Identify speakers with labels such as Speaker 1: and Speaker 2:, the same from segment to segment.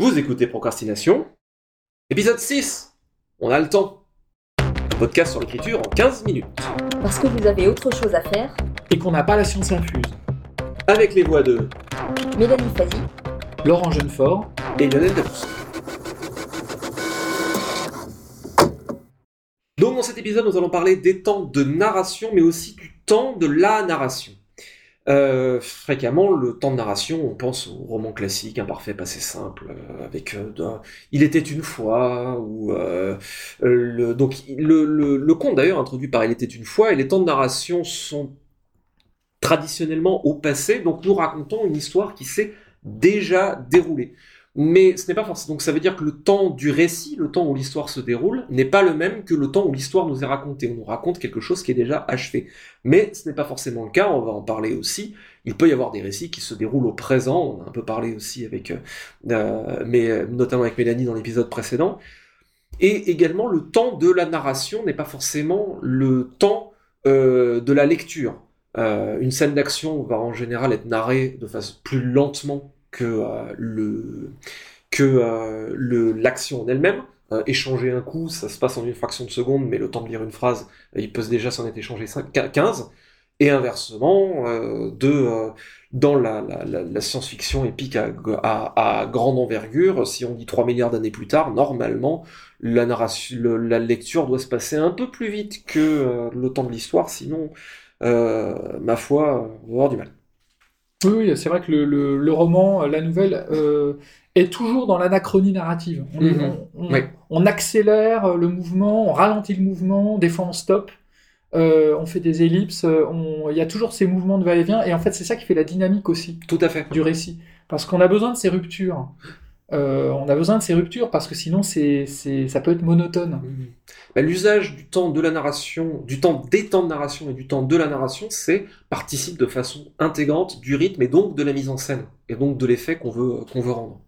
Speaker 1: Vous écoutez Procrastination. Épisode 6. On a le temps. Un podcast sur l'écriture en 15 minutes.
Speaker 2: Parce que vous avez autre chose à faire.
Speaker 3: Et qu'on n'a pas la science infuse.
Speaker 1: Avec les voix de
Speaker 2: Mélanie Fazi.
Speaker 3: Laurent Jeunefort.
Speaker 1: et Lionel Debus. Donc dans cet épisode, nous allons parler des temps de narration, mais aussi du temps de la narration. Euh, fréquemment, le temps de narration, on pense au roman classique, imparfait, passé simple, euh, avec euh, Il était une fois, ou le, donc le, le, le conte d'ailleurs introduit par Il était une fois, et les temps de narration sont traditionnellement au passé, donc nous racontons une histoire qui s'est déjà déroulée. Mais ce n'est pas forcément. Donc ça veut dire que le temps du récit, le temps où l'histoire se déroule, n'est pas le même que le temps où l'histoire nous est racontée. On nous raconte quelque chose qui est déjà achevé. Mais ce n'est pas forcément le cas, on va en parler aussi. Il peut y avoir des récits qui se déroulent au présent, on a un peu parlé aussi avec, euh, euh, mais, euh, notamment avec Mélanie dans l'épisode précédent. Et également, le temps de la narration n'est pas forcément le temps de la lecture. Une scène d'action va en général être narrée de façon plus lentement que euh, le que euh, l'action en elle-même. Euh, échanger un coup, ça se passe en une fraction de seconde, mais le temps de lire une phrase, euh, il peut déjà s'en être échangé 5, 15. Et inversement, euh, de, euh, dans la, la, la, science-fiction épique à, à, à grande envergure, si on dit 3 milliards d'années plus tard, normalement, la, narration, la lecture doit se passer un peu plus vite que le temps de l'histoire, sinon, ma foi, on va avoir du mal.
Speaker 3: Oui, c'est vrai que le, le- le roman, euh, la nouvelle, euh, est toujours dans l'anachronie narrative. On,
Speaker 1: Mhm.
Speaker 3: on- on-
Speaker 1: Oui.
Speaker 3: on accélère le mouvement, on ralentit le mouvement, des fois on stoppe, euh, on fait des ellipses, euh, on- il y a toujours ces mouvements de va-et-vient, et en fait c'est ça qui fait la dynamique aussi
Speaker 1: Tout à fait.
Speaker 3: du récit. Parce qu'on a besoin de ces ruptures. Euh, on a besoin de ces ruptures parce que sinon c'est, ça peut être monotone.
Speaker 1: Mhm. Bah, L'usage du temps de la narration, du temps des temps de narration et du temps de la narration, c'est participe de façon intégrante du rythme et donc de la mise en scène et donc de l'effet qu'on veut qu'on veut rendre.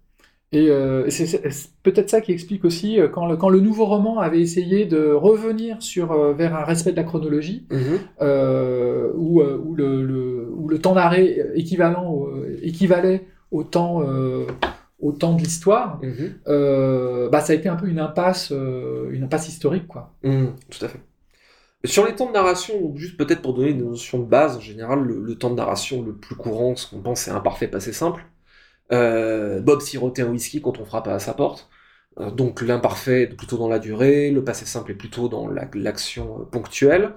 Speaker 3: Et euh, c'est peut-être ça qui explique aussi euh, quand le, quand le nouveau roman avait essayé de revenir sur, vers un respect de la chronologie, euh, où, où, le, le, où le temps d'arrêt équivalent équivalait au temps, au temps de l'histoire,
Speaker 1: Mhm.
Speaker 3: euh, bah, ça a été un peu une impasse, euh, une impasse historique. Quoi.
Speaker 1: Mhm, tout à fait. Sur les temps de narration, juste peut-être pour donner une notion de base, en général, le, le temps de narration le plus courant, ce qu'on pense, c'est imparfait, passé simple. Euh, Bob sirotait un whisky quand on frappe à sa porte. Donc l'imparfait est plutôt dans la durée, le passé simple est plutôt dans la- l'action ponctuelle.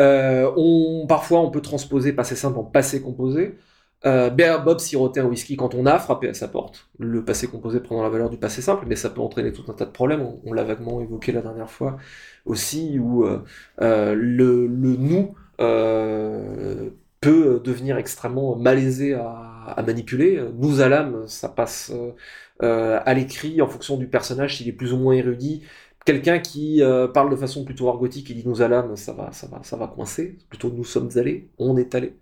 Speaker 1: On, parfois, on peut transposer passé simple en passé composé. Euh, Bob sirotait un whisky quand on a frappé à sa porte. Le passé composé prenant la valeur du passé simple, mais ça peut entraîner tout un tas de problèmes. On, l'a vaguement évoqué la dernière fois aussi, où euh, euh, le, nous peut devenir extrêmement malaisé à, à manipuler. Nous à l'âme, ça passe à l'écrit en fonction du personnage, s'il est plus ou moins érudit. Quelqu'un qui parle de façon plutôt argotique et dit nous à l'âme, ça va, ça va, ça va coincer. Plutôt nous sommes allés, on est allé.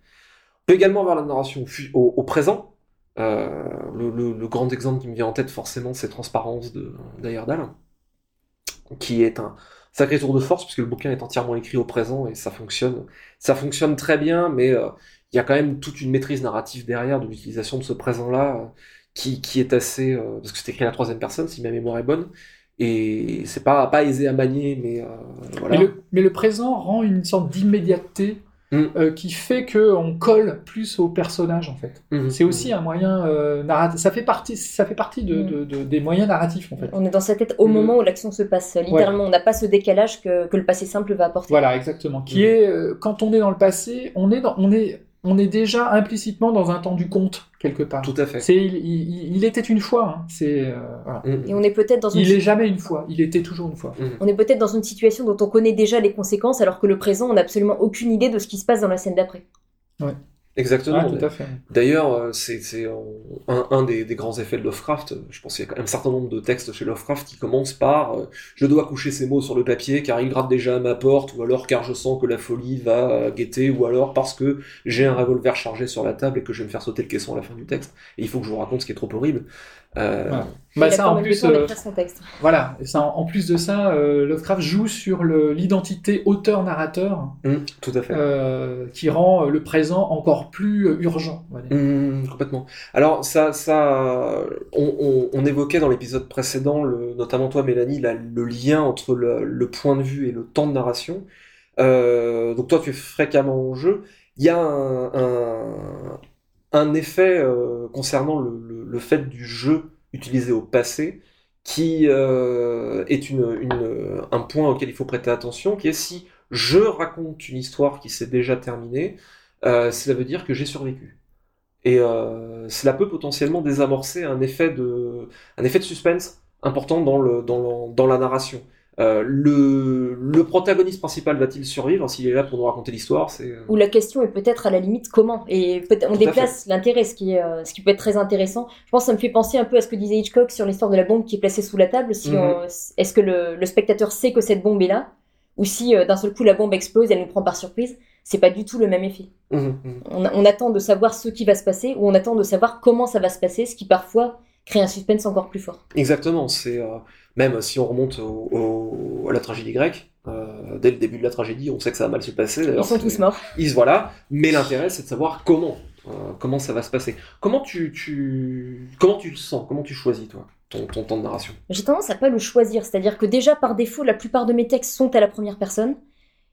Speaker 1: Également avoir la narration au, présent. Euh, le, grand exemple qui me vient en tête forcément, c'est Transparence d'Ayerdal, qui est un sacré tour de force puisque le bouquin est entièrement écrit au présent et ça fonctionne, ça fonctionne très bien, mais euh, il y a quand même toute une maîtrise narrative derrière de l'utilisation de ce présent-là qui, est assez, euh, parce que c'est écrit à la troisième personne si ma mémoire est bonne, et c'est pas pas aisé à manier, mais voilà.
Speaker 3: Mais le présent rend une sorte d'immédiateté
Speaker 1: Mm.
Speaker 3: euh, qui fait qu'on colle plus au personnage en fait.
Speaker 1: Mhm.
Speaker 3: C'est aussi un moyen euh, narratif. Ça fait partie, ça fait partie de,
Speaker 2: Mm.
Speaker 3: de- de- des moyens narratifs en fait.
Speaker 2: On est dans sa tête au moment où l'action se passe. Littéralement, on n'a pas ce décalage que, que le passé simple va apporter.
Speaker 3: Voilà, exactement. Qui
Speaker 1: Mm.
Speaker 3: est euh, quand on est dans le passé, on est dans, on est, on est déjà implicitement dans un temps du conte quelque part.
Speaker 1: Tout à fait.
Speaker 3: C'est, il, il- il était une fois. hein. C'est, euh, voilà.
Speaker 1: Mhm.
Speaker 2: Et on est peut-être dans une
Speaker 3: Il est jamais une fois. Il était toujours une fois.
Speaker 1: Mhm.
Speaker 2: on est peut-être dans une situation dont on connaît déjà les conséquences, alors que le présent, on n'a absolument aucune idée de ce qui se passe dans la scène d'après.
Speaker 1: Exactement.
Speaker 3: Ouais, tout à fait.
Speaker 1: D'ailleurs, euh, c'est c'est, euh, un, un des, des grands effets de Lovecraft. Je pense qu'il y a quand même un certain nombre de textes chez Lovecraft qui commencent par euh, Je dois coucher ces mots sur le papier car il gratte déjà à ma porte » ou alors « car je sens que la folie va euh, guetter » ou alors « parce que j'ai un revolver chargé sur la table et que je vais me faire sauter le caisson à la fin du texte et il faut que je vous raconte ce qui est trop horrible ».
Speaker 3: Bah, ça, en plus, euh, voilà, ça, en plus de ça, euh, Lovecraft joue sur l'identité auteur-narrateur,
Speaker 1: mmh, tout à fait,
Speaker 3: euh, qui rend le présent encore plus urgent.
Speaker 1: Mmh, complètement. Alors ça, ça, on, on, évoquait dans l'épisode précédent, le, notamment toi, Mélanie, le lien entre le, le, point de vue et le temps de narration. donc toi, tu es fréquemment au jeu. Il y a un, un, un effet concernant le, le fait du jeu utilisé au passé, qui euh, est une, un point auquel il faut prêter attention, qui est si je raconte une histoire qui s'est déjà terminée, euh, cela veut dire que j'ai survécu. Et euh, cela peut potentiellement désamorcer un effet de, un effet de suspense important dans, le, dans, dans la narration. Euh, le, le, protagoniste principal va-t-il survivre s'il est là pour nous raconter l'histoire c'est...
Speaker 2: Ou la question est peut-être à la limite comment et on déplace l'intérêt, ce qui, est, euh, ce qui peut être très intéressant. Je pense que ça me fait penser un peu à ce que disait Hitchcock sur l'histoire de la bombe qui est placée sous la table. Si mhm. est-ce que le, le, spectateur sait que cette bombe est là ou si euh, d'un seul coup la bombe explose, elle nous prend par surprise C'est pas du tout le même effet. Mhm, mhm. On, on attend de savoir ce qui va se passer ou on attend de savoir comment ça va se passer, ce qui parfois crée un suspense encore plus fort.
Speaker 1: Exactement, c'est même si on remonte au, à la tragédie grecque, euh, dès le début de la tragédie, on sait que ça va mal se passer.
Speaker 2: Ils sont tous morts.
Speaker 1: Ils, voilà, mais l'intérêt, c'est de savoir comment, euh, comment ça va se passer. Comment tu, tu, comment tu le sens? Comment tu choisis, toi ton, ton temps de narration?
Speaker 2: J'ai tendance à pas le choisir, c'est-à-dire que déjà par défaut, la plupart de mes textes sont à la première personne,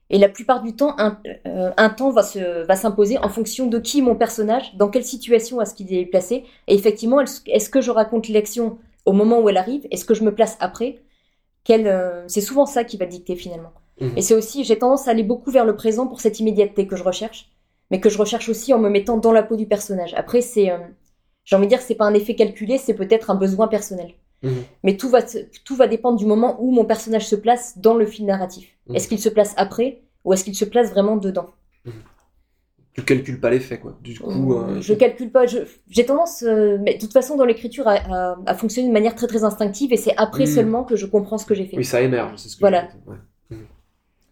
Speaker 2: et la plupart du temps, un, euh, un temps va se va s'imposer en fonction de qui mon personnage, dans quelle situation est-ce qu'il est placé, et effectivement, est-ce que je raconte l'élection au moment où elle arrive? Est-ce que je me place après? Euh, C'est souvent ça qui va dicter finalement. Mhm. Et c'est aussi, j'ai tendance à aller beaucoup vers le présent pour cette immédiateté que je recherche, mais que je recherche aussi en me mettant dans la peau du personnage. Après, c'est, euh, j'ai envie de dire, c'est pas un effet calculé, c'est peut-être un besoin personnel. Mhm. Mais tout va, tout va dépendre du moment où mon personnage se place dans le fil narratif. Mhm. Est-ce qu'il se place après ou est-ce qu'il se place vraiment dedans
Speaker 1: tu calcules pas l'effet quoi. Du coup,
Speaker 2: euh, je calcule pas. J'ai tendance, euh, mais de toute façon, dans l'écriture, à, fonctionner de manière très très instinctive, et c'est après hmm. seulement que je comprends ce que j'ai fait.
Speaker 1: Oui, ça émerge.
Speaker 2: C'est ce que voilà.
Speaker 3: Hmm.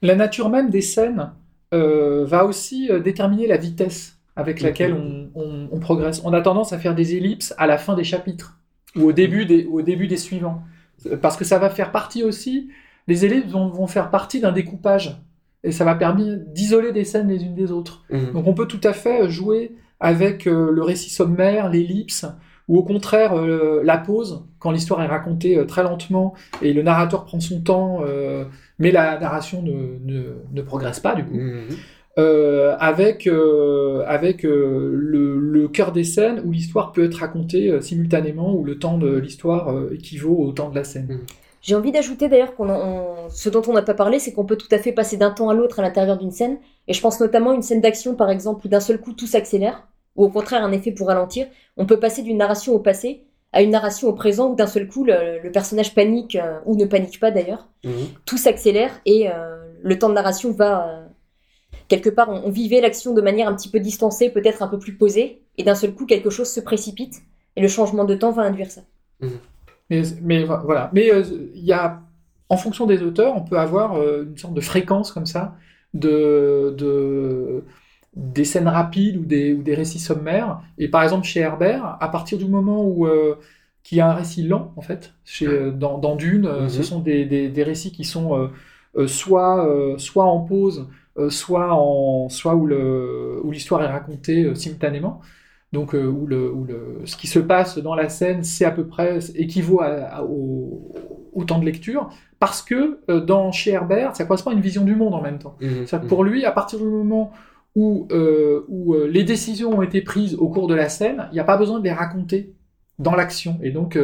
Speaker 3: La nature même des scènes euh, va aussi déterminer la vitesse avec laquelle on, on, progresse. On a tendance à faire des ellipses à la fin des chapitres ou au début des, au début des suivants, parce que ça va faire partie aussi. Les ellipses vont, vont faire partie d'un découpage et ça va permettre d'isoler des scènes les unes des autres. Mhm. Donc on peut tout à fait jouer avec euh, le récit sommaire, l'ellipse, ou au contraire euh, la pause, quand l'histoire est racontée euh, très lentement et le narrateur prend son temps, mais la narration ne, ne, progresse pas du coup. Mhm. avec avec le, le, cœur des scènes où l'histoire peut être racontée simultanément, où le temps de l'histoire équivaut au temps de la scène. Mhm.
Speaker 2: J'ai envie d'ajouter d'ailleurs qu'on ce dont on n'a pas parlé, c'est qu'on peut tout à fait passer d'un temps à l'autre à l'intérieur d'une scène. Et je pense notamment à une scène d'action, par exemple, où d'un seul coup tout s'accélère, ou au contraire un effet pour ralentir. On peut passer d'une narration au passé à une narration au présent, où d'un seul coup le, personnage panique, euh, ou ne panique pas d'ailleurs. Mhm. Tout s'accélère et euh, le temps de narration va... Euh, quelque part, on, vivait l'action de manière un petit peu distancée, peut-être un peu plus posée, et d'un seul coup quelque chose se précipite, et le changement de temps va induire ça.
Speaker 3: Mhm. Mais, mais voilà. Mais euh, il y a, en fonction des auteurs, on peut avoir euh, une sorte de fréquence comme ça de, de des scènes rapides ou des, ou des récits sommaires. Et par exemple, chez Herbert, à partir du moment où euh, qu'il y a un récit lent, en fait, chez, dans, dans Dune, mm-hmm. ce sont des, des, des, récits qui sont soit, soit en pause, soit, en, soit où l'histoire est racontée simultanément donc euh, où, le, le, ce qui se passe dans la scène, c'est à peu près équivaut au, temps de lecture, parce que euh, dans chez Herbert, ça correspond à une vision du monde en même temps. Mmh, pour mmh. lui, à partir du moment où, euh, où les décisions ont été prises au cours de la scène, il n'y a pas besoin de les raconter dans l'action, et donc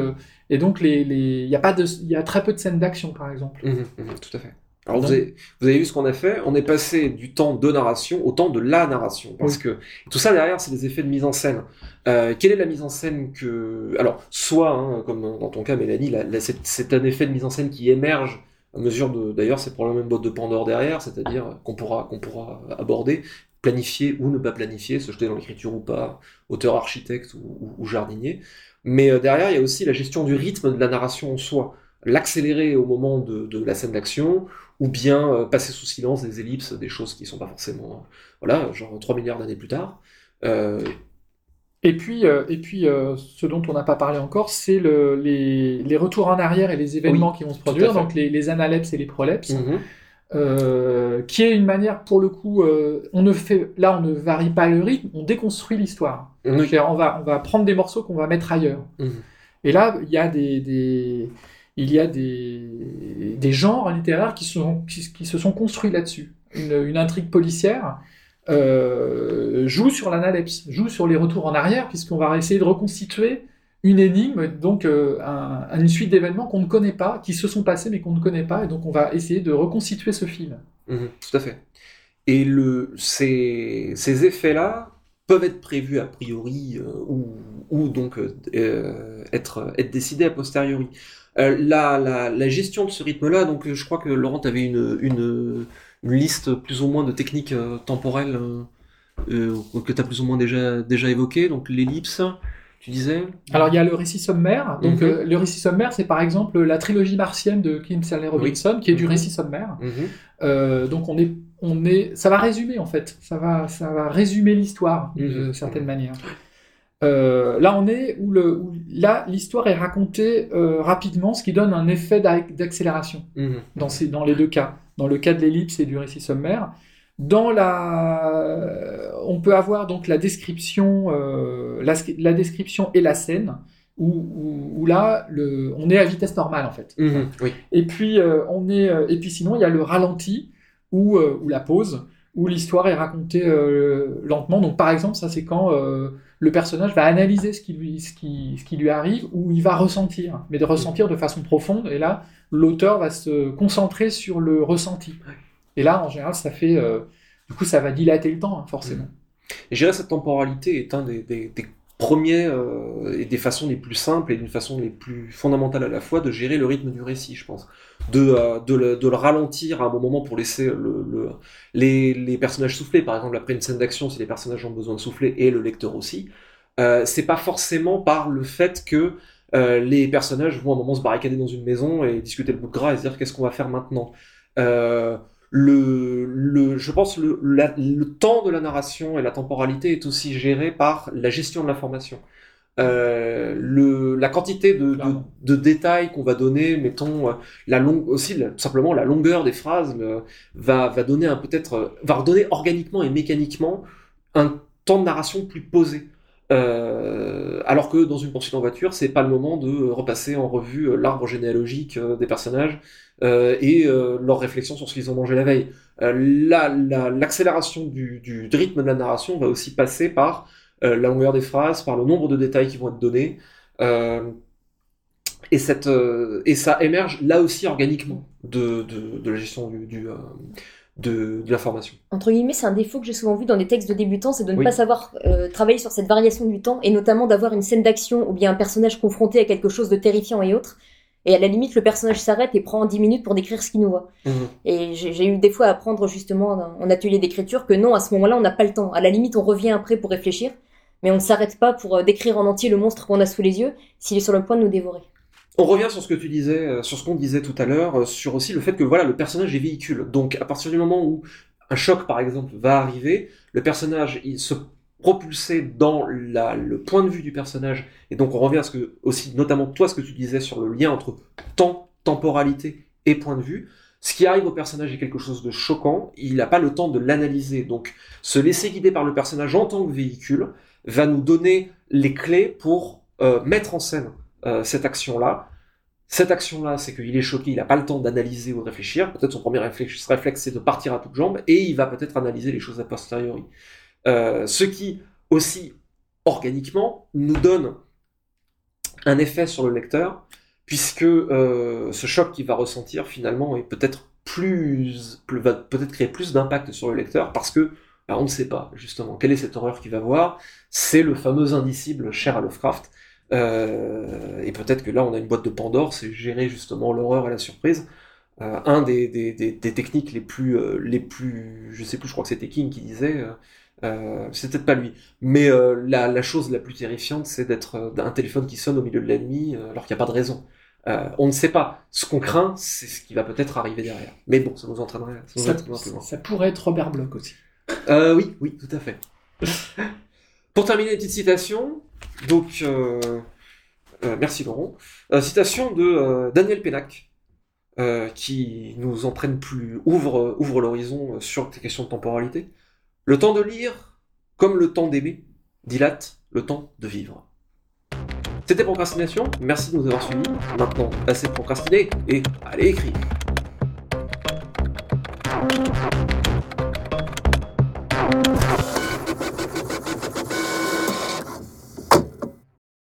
Speaker 3: et donc les, les, y a pas de, il y a très peu de scènes d'action par exemple.
Speaker 1: Mmh, tout à fait. Alors vous avez, vous avez, vu ce qu'on a fait? On est passé du temps de narration au temps de la narration, parce que tout ça derrière, c'est des effets de mise en scène. Euh, quelle est la mise en scène que... Alors, soit, hein, comme dans ton cas, Mélanie, c'est un effet de mise en scène qui émerge à mesure de... D'ailleurs, c'est la même boîte de Pandore derrière, c'est-à-dire qu'on pourra, qu'on pourra aborder, planifier ou ne pas planifier, se jeter dans l'écriture ou pas, auteur, architecte ou, jardinier. Mais euh, derrière, il y a aussi la gestion du rythme de la narration en soi l'accélérer au moment de, de la scène d'action, ou bien euh, passer sous silence des ellipses, des choses qui sont pas forcément, voilà, genre 3 milliards d'années plus tard. Euh,
Speaker 3: Et puis, euh, et puis euh, ce dont on n'a pas parlé encore, c'est le, les, les, retours en arrière et les événements qui vont se produire, donc les, les, analepses et les prolepses, mhm. Euh, qui est une manière, pour le coup, euh, on ne fait, là, on ne varie pas le rythme, on déconstruit l'histoire. On va, on va prendre des morceaux qu'on va mettre ailleurs. Mhm. Et là, il y a des, des il y a des, des genres littéraires qui, sont, qui, qui se sont construits là-dessus. Une, une, intrigue policière euh, joue sur l'analepse, joue sur les retours en arrière, puisqu'on va essayer de reconstituer une énigme, donc euh, une suite d'événements qu'on ne connaît pas, qui se sont passés mais qu'on ne connaît pas, et donc on va essayer de reconstituer ce film.
Speaker 1: Mhm, tout à fait. Et ces, effets-là peuvent être prévus a priori euh, ou, donc être, être décidés a posteriori. La, la, gestion de ce rythme-là, donc je crois que Laurent avait une, une liste plus ou moins de techniques euh, temporelles euh, euh, que tu as plus ou moins déjà, déjà évoquées. Donc l'ellipse, tu disais
Speaker 3: Alors il y a le récit sommaire. Donc mhm. le récit sommaire, c'est par exemple la trilogie martienne de Kim Stanley Robinson, qui est du mhm. récit sommaire. Mhm. donc on est, on est, ça va résumer en fait. Ça va, ça va résumer l'histoire d'une certaine manière. là, on est où, le, où là l'histoire est racontée rapidement, ce qui donne un effet d'accélération dans, ces, dans les deux cas dans le cas de l'ellipse et du récit sommaire. Dans la, on peut avoir donc la description, euh, la, description et la scène, où, là, le, on est à vitesse normale en fait.
Speaker 1: Mhm,
Speaker 3: et puis euh, on est, euh, et puis sinon il y a le ralenti ou, ou la pause, où l'histoire est racontée lentement. Donc par exemple, ça c'est quand le personnage va analyser ce qui lui, ce qui, ce qui lui arrive, ou il va ressentir, mais de ressentir de façon profonde. Et là, l'auteur va se concentrer sur le ressenti. Et là, en général, ça fait, euh, du coup, ça va dilater le temps, hein, forcément.
Speaker 1: Et gérer cette temporalité est un des, premiers euh, et des façons les plus simples et d'une façon les plus fondamentales à la fois de gérer le rythme du récit, je pense. De, euh, le, ralentir à un bon moment pour laisser le, le, les, personnages souffler. Par exemple, après une scène d'action, si les personnages ont besoin de souffler et le lecteur aussi, euh, c'est pas forcément par le fait que les personnages vont à un moment se barricader dans une maison et discuter le bout de gras et se dire qu'est-ce qu'on va faire maintenant? Le, le, je pense le, le temps de la narration et la temporalité est aussi géré par la gestion de l'information. Euh, le, la quantité de, de, de détails qu'on va donner, mettons euh, la longue aussi tout simplement la longueur des phrases euh, va, va donner un peut-être va redonner organiquement et mécaniquement un temps de narration plus posé. Euh, alors que dans une poursuite en voiture, c'est pas le moment de repasser en revue euh, l'arbre généalogique euh, des personnages et leurs réflexions sur ce qu'ils ont mangé la veille. L'accélération du, rythme de la narration va aussi passer par la longueur des phrases, par le nombre de détails qui vont être donnés. et, ça émerge là aussi organiquement de, la gestion du, de, de l'information.
Speaker 2: Entre guillemets, c'est un défaut que j'ai souvent vu dans les textes de débutants, c'est de ne pas savoir euh, travailler sur cette variation du temps, et notamment d'avoir une scène d'action ou bien un personnage confronté à quelque chose de terrifiant et autre. Et à la limite, le personnage s'arrête et prend 10 minutes pour décrire ce qu'il nous voit. Mhm. Et j'ai eu des fois à apprendre justement en atelier d'écriture que non, à ce moment-là, on n'a pas le temps. À la limite, on revient après pour réfléchir, mais on ne s'arrête pas pour euh, décrire en entier le monstre qu'on a sous les yeux s'il est sur le point de nous dévorer.
Speaker 1: On revient sur ce que tu disais, euh, sur ce qu'on disait tout à l'heure, euh, sur aussi le fait que voilà, le personnage est véhicule. Donc à partir du moment où un choc par exemple va arriver, le personnage il se propulser dans la, le point de vue du personnage. Et donc on revient à ce que aussi notamment toi ce que tu disais sur le lien entre temps, temporalité et point de vue. Ce qui arrive au personnage est quelque chose de choquant, il n'a pas le temps de l'analyser. Donc se laisser guider par le personnage en tant que véhicule va nous donner les clés pour euh, mettre en scène cette action-là. Cette action-là, c'est qu'il est choqué, il n'a pas le temps d'analyser ou de réfléchir. Peut-être son premier réflexe, réflexe c'est de partir à toutes jambes, et il va peut-être analyser les choses a posteriori. Euh, ce qui, aussi, organiquement, nous donne un effet sur le lecteur, puisque euh, ce choc qu'il va ressentir, finalement, est peut-être plus, va peut-être créer plus d'impact sur le lecteur, parce que bah, on ne sait pas, justement, quelle est cette horreur qu'il va voir. C'est le fameux indicible cher à Lovecraft, euh, et peut-être que là, on a une boîte de Pandore, c'est gérer justement l'horreur et la surprise. Euh, un des, des, des, des, techniques les plus, euh, les plus, je sais plus, je crois que c'était King qui disait, euh, c'est peut-être pas lui, mais la, la, chose la plus terrifiante, c'est d'être un téléphone qui sonne au milieu de la nuit alors qu'il n'y a pas de raison. on ne sait pas. Ce qu'on craint, c'est ce qui va peut-être arriver derrière. Mais bon, ça nous entraînerait.
Speaker 3: Ça, ça, ça pourrait être Robert Bloch aussi.
Speaker 1: oui, oui, tout à fait. Pour terminer, une petite citation. Donc, merci Laurent. citation de Daniel Pénac, qui nous entraîne plus, ouvre, l'horizon sur les questions de temporalité. Le temps de lire, comme le temps d'aimer, dilate le temps de vivre. C'était Procrastination, merci de nous avoir suivis. Maintenant, assez procrastiné et allez écrire.